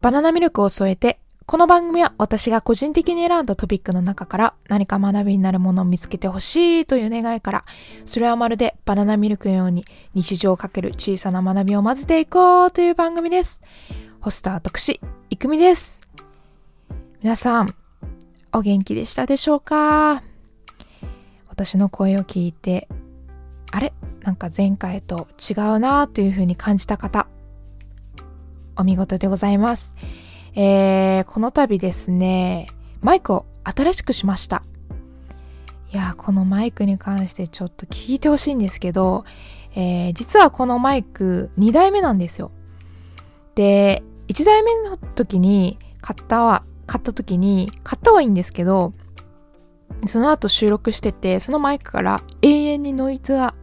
バナナミルクを添えて、この番組は私が個人的に選んだトピックの中から何か学びになるものを見つけてほしいという願いから、それはまるでバナナミルクのように日常をかける小さな学びを混ぜていこうという番組です。ホスター私、いくみです。皆さん、お元気でしたでしょうか？私の声を聞いて、あれ？なんか前回と違うなというふうに感じた方、お見事でございます。えー、この度ですね、マイクを新しくしました。いや、このマイクに関してちょっと聞いてほしいんですけど、えー、実はこのマイク2代目なんですよ。で、1代目の時に買ったは、買った時に、買ったはいいんですけど、その後収録してて、そのマイクから永遠にノイズが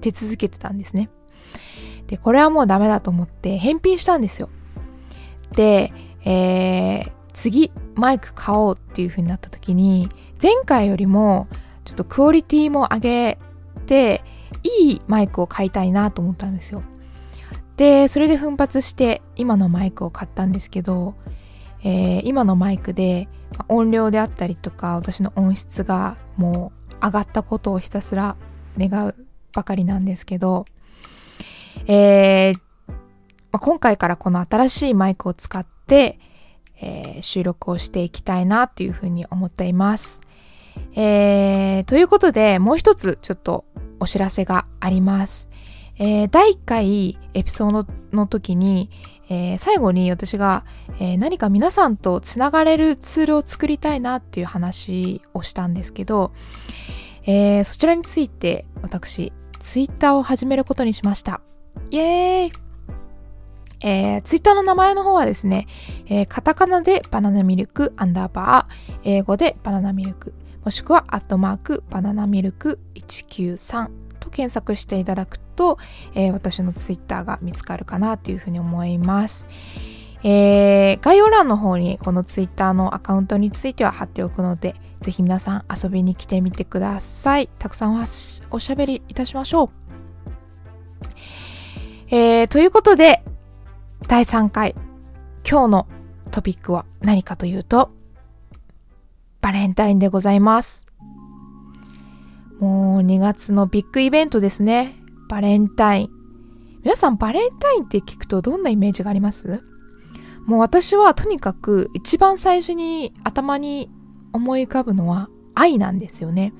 出続けてたんですね。で、これはもうダメだと思って返品したんですよ。で、えー、次マイク買おうっていう風になった時に前回よりもちょっとクオリティも上げていいマイクを買いたいなと思ったんですよでそれで奮発して今のマイクを買ったんですけど、えー、今のマイクで音量であったりとか私の音質がもう上がったことをひたすら願うばかりなんですけど、えー、まあ、今回からこの新しいマイクを使って、えー、収録をしていきたいなっていうふうに思っています。えー、ということで、もう一つちょっとお知らせがあります。えー、第1回エピソードの時に、えー、最後に私が、えー、何か皆さんとつながれるツールを作りたいなっていう話をしたんですけど、え、そちらについて私、ツイッターを始めることにしました。イエーイえー、ツイッターの名前の方はですね、えー、カタカナでバナナミルクアンダーバー、英語でバナナミルク、もしくはアットマークバナナミルク193と検索していただくと、えー、私のツイッターが見つかるかなというふうに思います。えー、概要欄の方にこのツイッターのアカウントについては貼っておくので、ぜひ皆さん遊びに来てみてください。たくさんおしゃべりいたしましょう。えー、ということで、第3回、今日のトピックは何かというと、バレンタインでございます。もう2月のビッグイベントですね。バレンタイン。皆さんバレンタインって聞くとどんなイメージがあります？もう私はとにかく一番最初に頭に思い浮かぶのは愛なんですよね。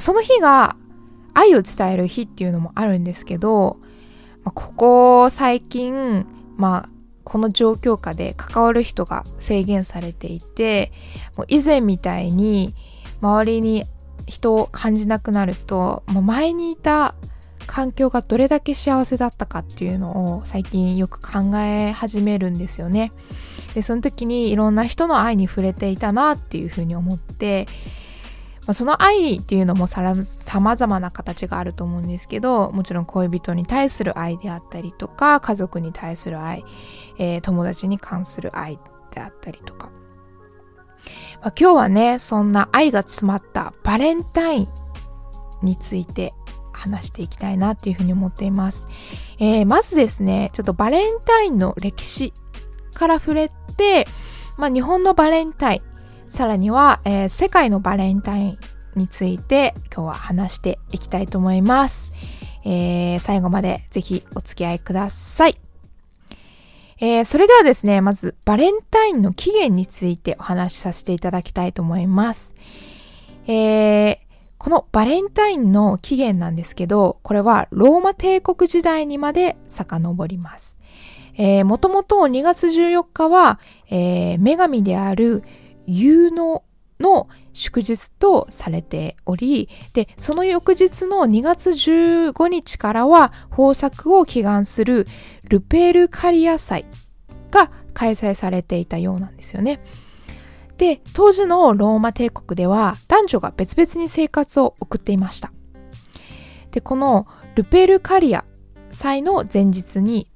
その日が愛を伝える日っていうのもあるんですけど、ここ最近まあ、この状況下で関わる人が制限されていて、もう以前みたいに周りに人を感じなくなると、もう前にいた環境がどれだけ幸せだったかっていうのを最近よく考え始めるんですよね。で、その時にいろんな人の愛に触れていたなっていうふうに思って、まあ、その愛っていうのもさまざまな形があると思うんですけど、もちろん恋人に対する愛であったりとか、家族に対する愛、えー、友達に関する愛であったりとか。まあ、今日はね、そんな愛が詰まったバレンタインについて話していきたいなっていうふうに思っています。えー、まずですね、ちょっとバレンタインの歴史から触れて、まあ、日本のバレンタイン、さらには、えー、世界のバレンタインについて今日は話していきたいと思います。えー、最後までぜひお付き合いください。えー、それではですね、まずバレンタインの起源についてお話しさせていただきたいと思います。えー、このバレンタインの起源なんですけど、これはローマ帝国時代にまで遡ります。えー、もともと2月14日は、えー、女神である有能の祝日とされており、で、その翌日の2月15日からは豊作を祈願するルペルカリア祭が開催されていたようなんですよね。で、当時のローマ帝国では男女が別々に生活を送っていました。で、このルペルカリア祭の前日に、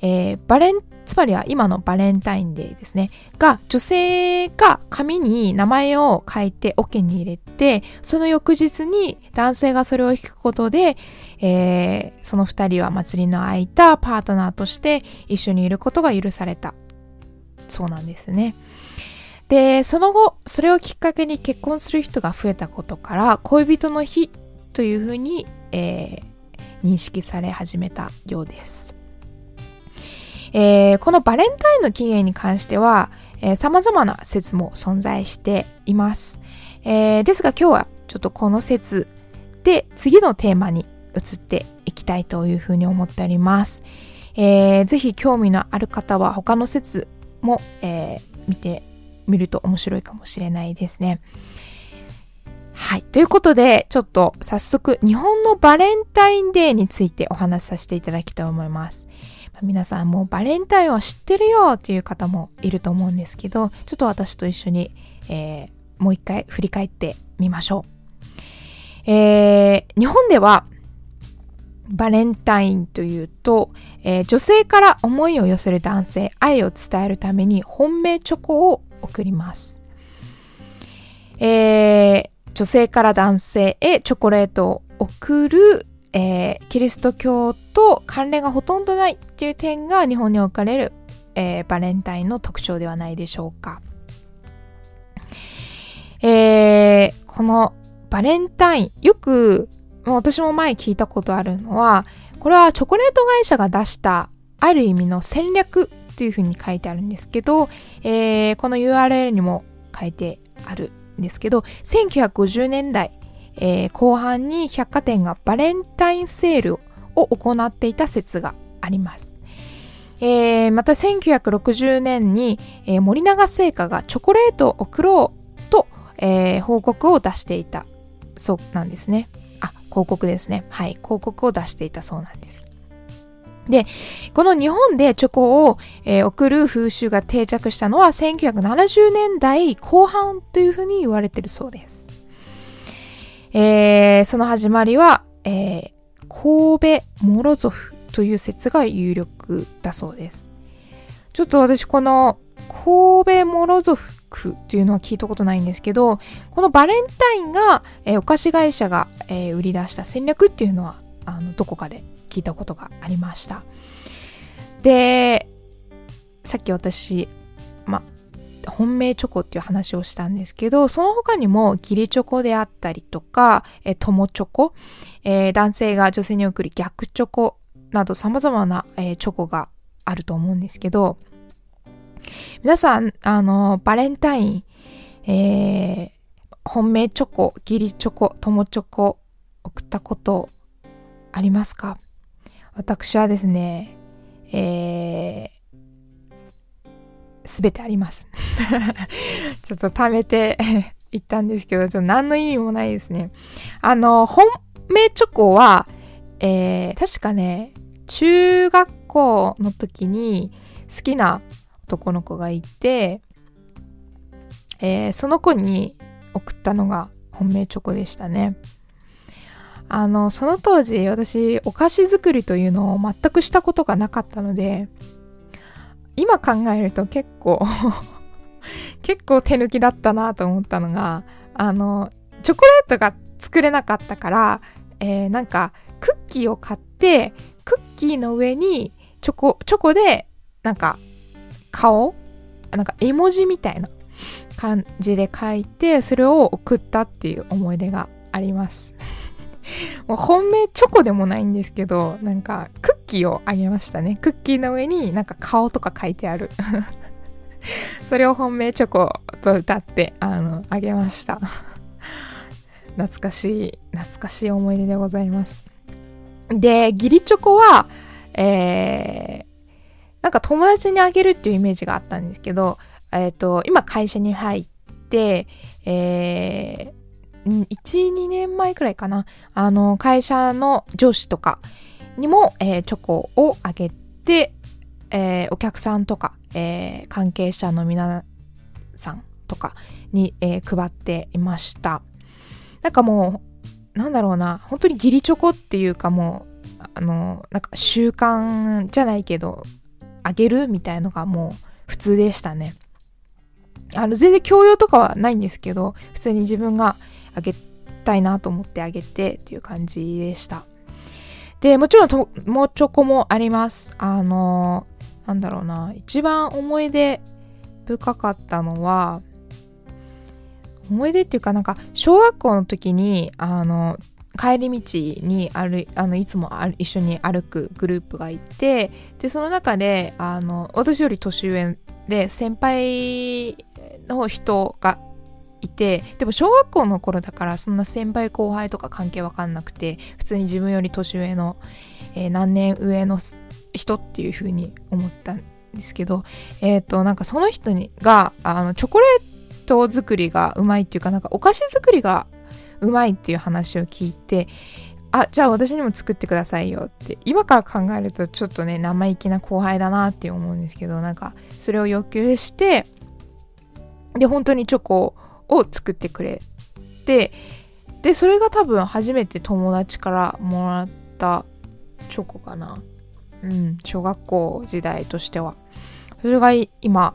えー、バレンつまりは今のバレンタインデーですね。が、女性が紙に名前を書いて桶に入れて、その翌日に男性がそれを引くことで、えー、その二人は祭りの空いたパートナーとして一緒にいることが許された。そうなんですね。で、その後、それをきっかけに結婚する人が増えたことから、恋人の日というふうに、えー、認識され始めたようです。えー、このバレンタインの起源に関しては、えー、様々な説も存在しています。えー、ですが今日はちょっとこの説で次のテーマに移っていきたいというふうに思っております。えー、ぜひ興味のある方は他の説も、えー、見てみると面白いかもしれないですね。はい。ということで、ちょっと早速日本のバレンタインデーについてお話しさせていただきたいと思います。皆さんもうバレンタインは知ってるよっていう方もいると思うんですけど、ちょっと私と一緒に、えー、もう一回振り返ってみましょう。えー、日本ではバレンタインというと、えー、女性から思いを寄せる男性、愛を伝えるために本命チョコを送ります。えー、女性から男性へチョコレートを送る、えー、キリスト教と関連がほとんどないっていう点が日本に置かれる、えー、バレンタインの特徴ではないでしょうか。えー、このバレンタイン、よく私も前聞いたことあるのは、これはチョコレート会社が出したある意味の戦略っていうふうに書いてあるんですけど、えー、この URL にも書いてあるんですけど、1950年代、えー、後半に百貨店がバレンタインセールを行っていた説があります。えー、また1960年に、えー、森永製菓がチョコレートを送ろうと、えー、報告を出していたそうなんですね。あ、広告ですね。はい、広告を出していたそうなんです。で、この日本でチョコを、えー、送る風習が定着したのは1970年代後半というふうに言われているそうです。えー、その始まりは、えー、神戸モロゾフという説が有力だそうです。ちょっと私この神戸モロゾフっていうのは聞いたことないんですけど、このバレンタインが、えー、お菓子会社が、えー、売り出した戦略っていうのはあのどこかで聞いたことがありました。で、さっき私、本命チョコっていう話をしたんですけど、その他にも義理チョコであったりとか、え友チョコ、えー、男性が女性に送る逆チョコなど様々な、えー、チョコがあると思うんですけど、皆さん、あの、バレンタイン、えー、本命チョコ、義理チョコ、友チョコ送ったことありますか？私はですね、えす、べてあります。ちょっと貯めて 言ったんですけど、ちょっと何の意味もないですね。あの、本命チョコは、えー、確かね、中学校の時に好きな男の子がいて、えー、その子に送ったのが本命チョコでしたね。あの、その当時私お菓子作りというのを全くしたことがなかったので、今考えると結構 結構手抜きだったなと思ったのが、あの、チョコレートが作れなかったから、えー、なんかクッキーを買って、クッキーの上にチョコ、チョコでなんか顔なんか絵文字みたいな感じで書いて、それを送ったっていう思い出があります。もう本命チョコでもないんですけど、なんかクッキーをあげましたね。クッキーの上になんか顔とか書いてある それを本命チョコと歌って、あの、あげました 懐かしい、懐かしい思い出でございます。で、義理チョコは、えー、なんか友達にあげるっていうイメージがあったんですけど、えっ、ー、と、今会社に入って、えー、うん1、2年前くらいかな。あの、会社の上司とかにも、えー、チョコをあげて、えー、お客さんとか、えー、関係者の皆さんとかに、えー、配っていました。なんかもう、なんだろうな、本当に義理チョコっていうかもう、あの、なんか習慣じゃないけど、あげるみたいのがもう普通でしたね。あの、全然教養とかはないんですけど、普通に自分があげたいなと思ってあげてっていう感じでした。で、もちろんと、もうチョコもあります。あの、なんだろうな、一番思い出深かったのは、思い出っていうかなんか小学校の時にあの帰り道に歩あのいつも一緒に歩くグループがいてでその中であの私より年上で先輩の人がいてでも小学校の頃だからそんな先輩後輩とか関係わかんなくて普通に自分より年上の、えー、何年上の人っていう風に思ったんですけどえっ、ー、となんかその人にがあのチョコレート作りがうまいっていうかなんかお菓子作りがうまいっていう話を聞いてあじゃあ私にも作ってくださいよって今から考えるとちょっとね生意気な後輩だなって思うんですけどなんかそれを要求してで本当にチョコを作ってくれてでそれが多分初めて友達からもらったチョコかな。うん小学校時代としては。それが今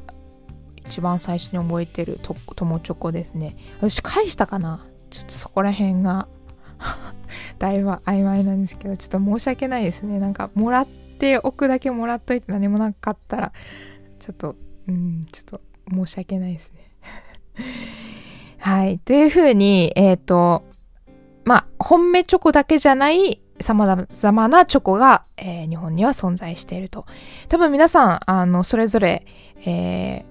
一番最初に覚えてる友チョコですね。私返したかな？ちょっとそこら辺が だいぶ曖昧なんですけどちょっと申し訳ないですね。なんかもらっておくだけもらっといて何もなかったらちょっとうんちょっと申し訳ないですね。はい。というふうに、えっ、ー、と、まあ、本命チョコだけじゃない様々なチョコが、えー、日本には存在していると。多分皆さん、あの、それぞれ、え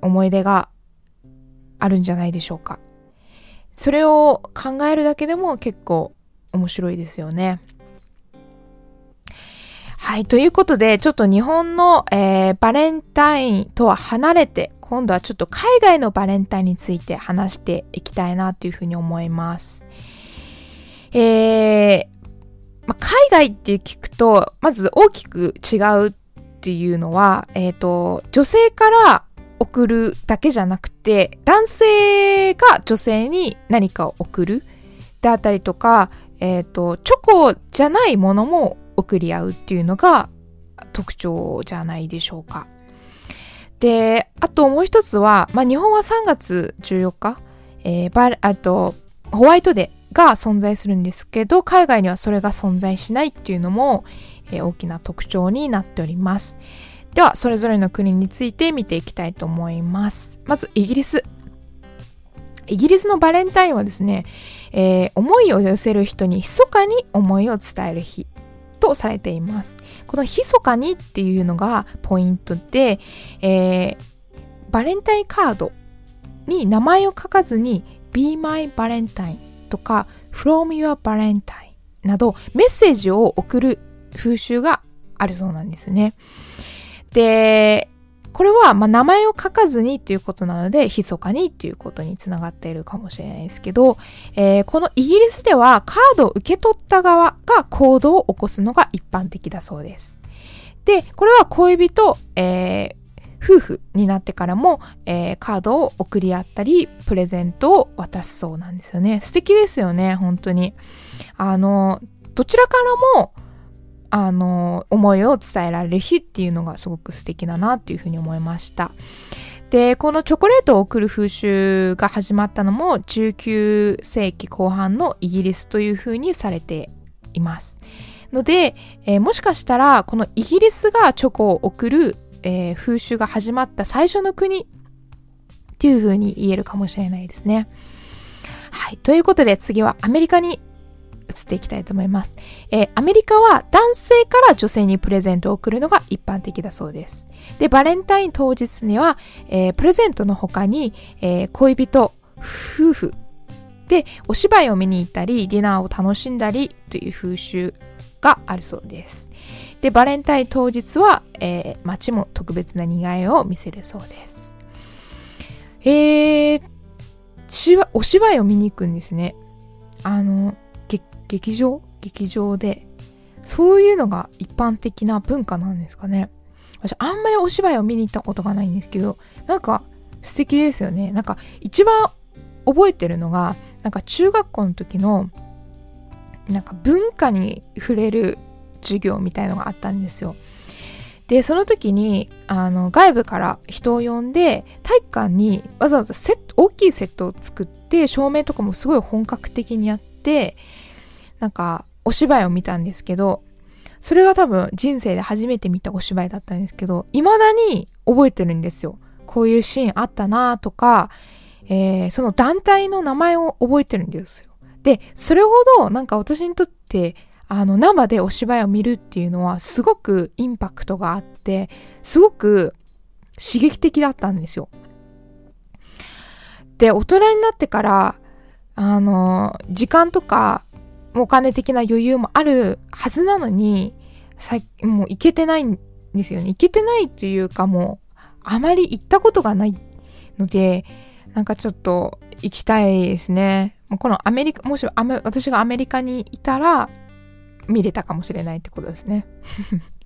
ー、思い出があるんじゃないでしょうか。それを考えるだけでも結構面白いですよね。はい。ということで、ちょっと日本の、えー、バレンタインとは離れて、今度はちょっと海外のバレンタインについて話していきたいなというふうに思います。えー、ま海外って聞くと、まず大きく違うっていうのは、えっ、ー、と、女性から送るだけじゃなくて、男性が女性に何かを送るであったりとか、えっ、ー、と、チョコじゃないものも送り合うっていうのが特徴じゃないでしょうか。で、あともう一つは、まあ、日本は3月14日、えー、あと、ホワイトデーが存在するんですけど、海外にはそれが存在しないっていうのも、えー、大きな特徴になっております。では、それぞれの国について見ていきたいと思います。まず、イギリス。イギリスのバレンタインはですね、えー、思いを寄せる人に密かに思いを伝える日とされています。この密かにっていうのがポイントで、えー、バレンタインカードに名前を書かずに Be My Valentine とか From Your Valentine などメッセージを送る風習があるそうなんですね。で、これは、まあ、名前を書かずにっていうことなので、密かにっていうことにつながっているかもしれないですけど、えー、このイギリスではカードを受け取った側が行動を起こすのが一般的だそうです。で、これは恋人、えー、夫婦になってからも、えー、カードを送り合ったり、プレゼントを渡すそうなんですよね。素敵ですよね、本当に。あの、どちらからも、あの、思いを伝えられる日っていうのがすごく素敵だなっていうふうに思いました。で、このチョコレートを送る風習が始まったのも19世紀後半のイギリスというふうにされています。ので、えー、もしかしたらこのイギリスがチョコを送る、えー、風習が始まった最初の国っていうふうに言えるかもしれないですね。はい。ということで次はアメリカに移っていきたいと思います。えー、アメリカは男性から女性にプレゼントを送るのが一般的だそうです。で、バレンタイン当日には、えー、プレゼントの他に、えー、恋人、夫婦でお芝居を見に行ったり、ディナーを楽しんだりという風習があるそうです。で、バレンタイン当日は、えー、街も特別な苦いを見せるそうです。えー、お芝居を見に行くんですね。あの、劇場劇場で、そういうのが一般的な文化なんですかね。私あんまりお芝居を見に行ったことがないんですけど、なんか素敵ですよね。なんか一番覚えてるのが、なんか中学校の時の、なんか文化に触れる授業みたいのがあったんですよ。で、その時に、あの、外部から人を呼んで、体育館にわざわざセット、大きいセットを作って、照明とかもすごい本格的にやって、なんかお芝居を見たんですけど、それが多分人生で初めて見たお芝居だったんですけど、未だに覚えてるんですよ。こういうシーンあったなとか、えー、その団体の名前を覚えてるんですよ。で、それほどなんか私にとって、あの、生でお芝居を見るっていうのはすごくインパクトがあって、すごく刺激的だったんですよ。で、大人になってから、あの、時間とか、お金的な余裕もあるはずなのに、さもう行けてないんですよね。行けてないというかもう、あまり行ったことがないので、なんかちょっと行きたいですね。このアメリカ、もし私がアメリカにいたら、見れたかもしれないってことですね。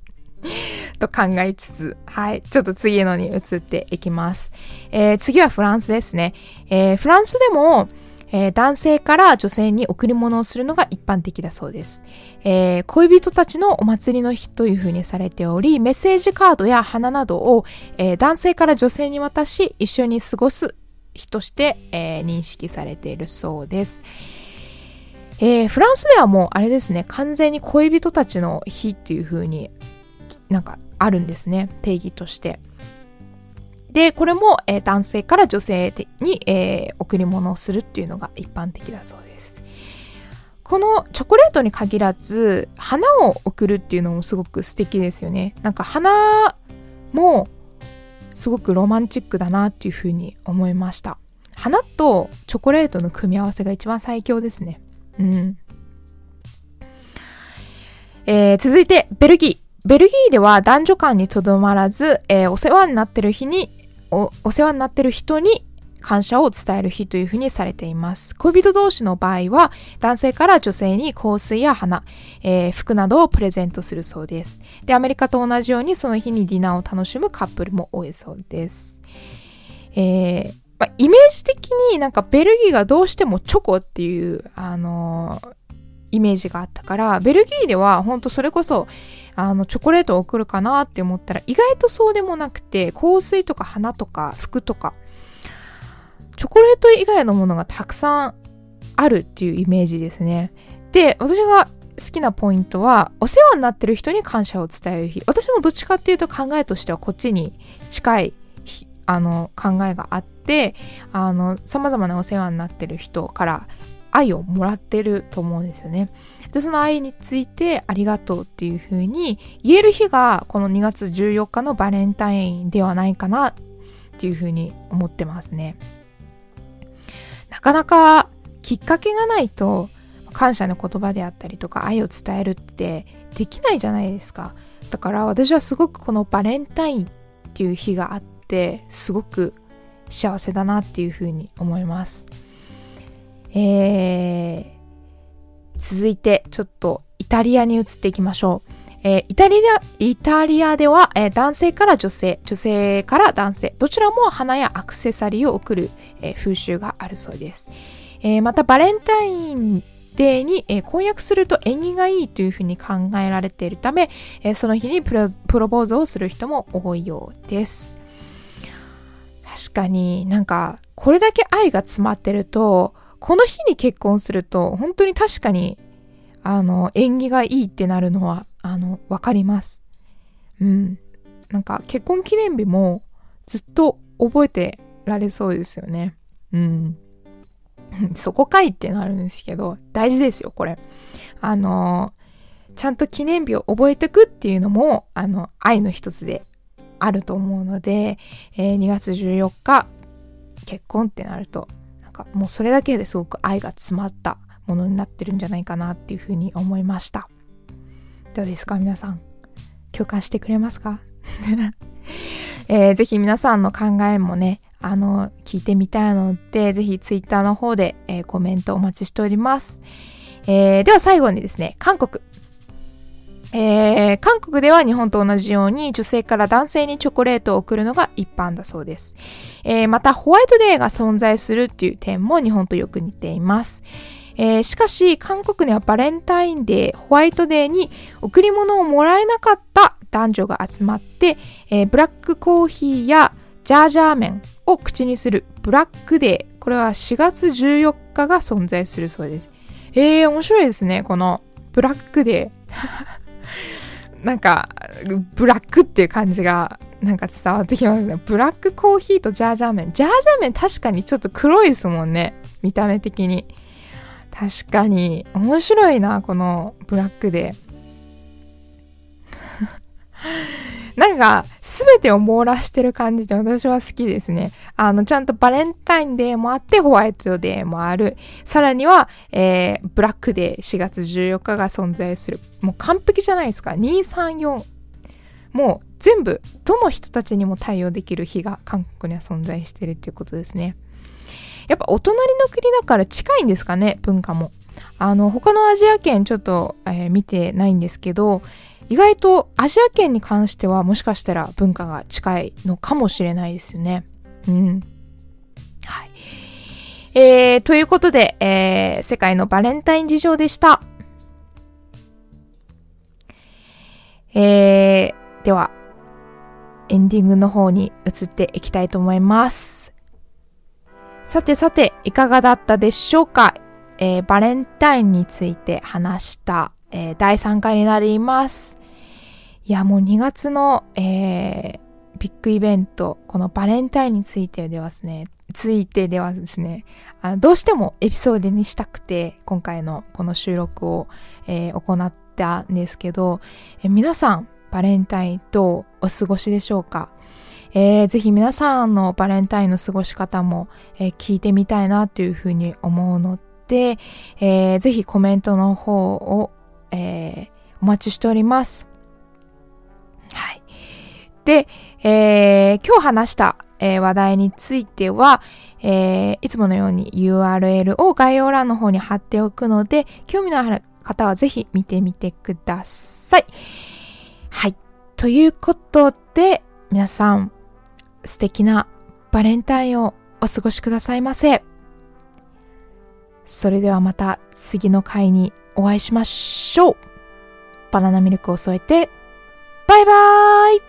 と考えつつ、はい。ちょっと次のに移っていきます。えー、次はフランスですね。えー、フランスでも、えー、男性から女性に贈り物をするのが一般的だそうです、えー、恋人たちのお祭りの日というふうにされており、メッセージカードや花などを、えー、男性から女性に渡し、一緒に過ごす日として、え認識されているそうです。えー、フランスではもうあれですね、完全に恋人たちの日っていう風になんかあるんですね、定義として。で、これも、えー、男性から女性に、えー、贈り物をするっていうのが一般的だそうです。このチョコレートに限らず、花を贈るっていうのもすごく素敵ですよね。なんか花もすごくロマンチックだなっていうふうに思いました。花とチョコレートの組み合わせが一番最強ですね。うん。えー、続いて、ベルギー。ベルギーでは男女間にとどまらず、えー、お世話になってる日にお、世話になってる人に感謝を伝える日というふうにされています。恋人同士の場合は、男性から女性に香水や花、えー、服などをプレゼントするそうです。で、アメリカと同じようにその日にディナーを楽しむカップルも多いそうです。えーま、イメージ的になんかベルギーがどうしてもチョコっていう、あのー、イメージがあったから、ベルギーでは本当それこそ、あの、チョコレートを送るかなって思ったら、意外とそうでもなくて、香水とか花とか服とか、チョコレート以外のものがたくさんあるっていうイメージですね。で、私が好きなポイントは、お世話になってる人に感謝を伝える日。私もどっちかっていうと考えとしてはこっちに近い、あの、考えがあって、てあの様々なお世話になってる人から愛をもらってると思うんですよね。で、その愛についてありがとうっていう風に言える日がこの2月14日のバレンタインではないかなっていう風に思ってますね。なかなかきっかけがないと感謝の言葉であったりとか愛を伝えるってできないじゃないですか。だから私はすごくこのバレンタインっていう日があってすごく幸せだなっていうふうに思います。えー、続いてちょっとイタリアに移っていきましょう。えー、イタリア、イタリアでは、えー、男性から女性、女性から男性、どちらも花やアクセサリーを贈る、えー、風習があるそうです。えまたバレンタインデーに、え婚約すると縁起がいいというふうに考えられているため、えその日にプロポーズをする人も多いようです。確かになんか、これだけ愛が詰まってると、この日に結婚すると、本当に確かに、あの、縁起がいいってなるのは、あの、わかります。うん。なんか、結婚記念日もずっと覚えてられそうですよね。うん。そこかいってなるんですけど、大事ですよ、これ。あの、ちゃんと記念日を覚えてくっていうのも、あの、愛の一つであると思うので、えー、2月14日結婚ってなるとかもうそれだけですごく愛が詰まったものになってるんじゃないかなっていうふうに思いました。どうですか皆さん？共感してくれますか、えー、ぜひ皆さんの考えもねあの聞いてみたいのでぜひツイッターの方で、えー、コメントお待ちしております、えー、では最後にですね韓国。えー、韓国では日本と同じように女性から男性にチョコレートを送るのが一般だそうです。えー、またホワイトデーが存在するっていう点も日本とよく似ています。えー、しかし韓国にはバレンタインデー、ホワイトデーに贈り物をもらえなかった男女が集まって、え、ブラックコーヒーやジャージャー麺を口にするブラックデー。これは4月14日が存在するそうです。えー、面白いですね。このブラックデー。なんか、ブラックっていう感じがなんか伝わってきますね。ブラックコーヒーとジャージャー麺。ジャージャー麺確かにちょっと黒いですもんね。見た目的に。確かに。面白いな、このブラックで。なんか、すべてを網羅してる感じで私は好きですね。あの、ちゃんとバレンタインデーもあって、ホワイトデーもある。さらには、えー、ブラックデー4月14日が存在する。もう完璧じゃないですか。234。もう全部、どの人たちにも対応できる日が韓国には存在してるっていうことですね。やっぱお隣の国だから近いんですかね、文化も。あの、他のアジア圏ちょっと、えー、見てないんですけど、意外とアジア圏に関してはもしかしたら文化が近いのかもしれないですよね。うん。はい。えー、ということで、えー、世界のバレンタイン事情でした。えー、では、エンディングの方に移っていきたいと思います。さてさて、いかがだったでしょうか、えー、バレンタインについて話した、えー、第3回になります。いや、もう2月の、えー、ビッグイベント、このバレンタインについてではですね、ついてではですね、あどうしてもエピソードにしたくて、今回のこの収録を、えー、行ったんですけど、えー、皆さん、バレンタインどうお過ごしでしょうか？えー、ぜひ皆さんのバレンタインの過ごし方も、えー、聞いてみたいなというふうに思うので、えー、ぜひコメントの方を、えー、お待ちしております。はい。で、えー、今日話した、えー、話題については、えー、いつものように URL を概要欄の方に貼っておくので、興味のある方はぜひ見てみてください。はい。ということで、皆さん、素敵なバレンタインをお過ごしくださいませ。それではまた次の回にお会いしましょう。バナナミルクを添えて、バイバーイ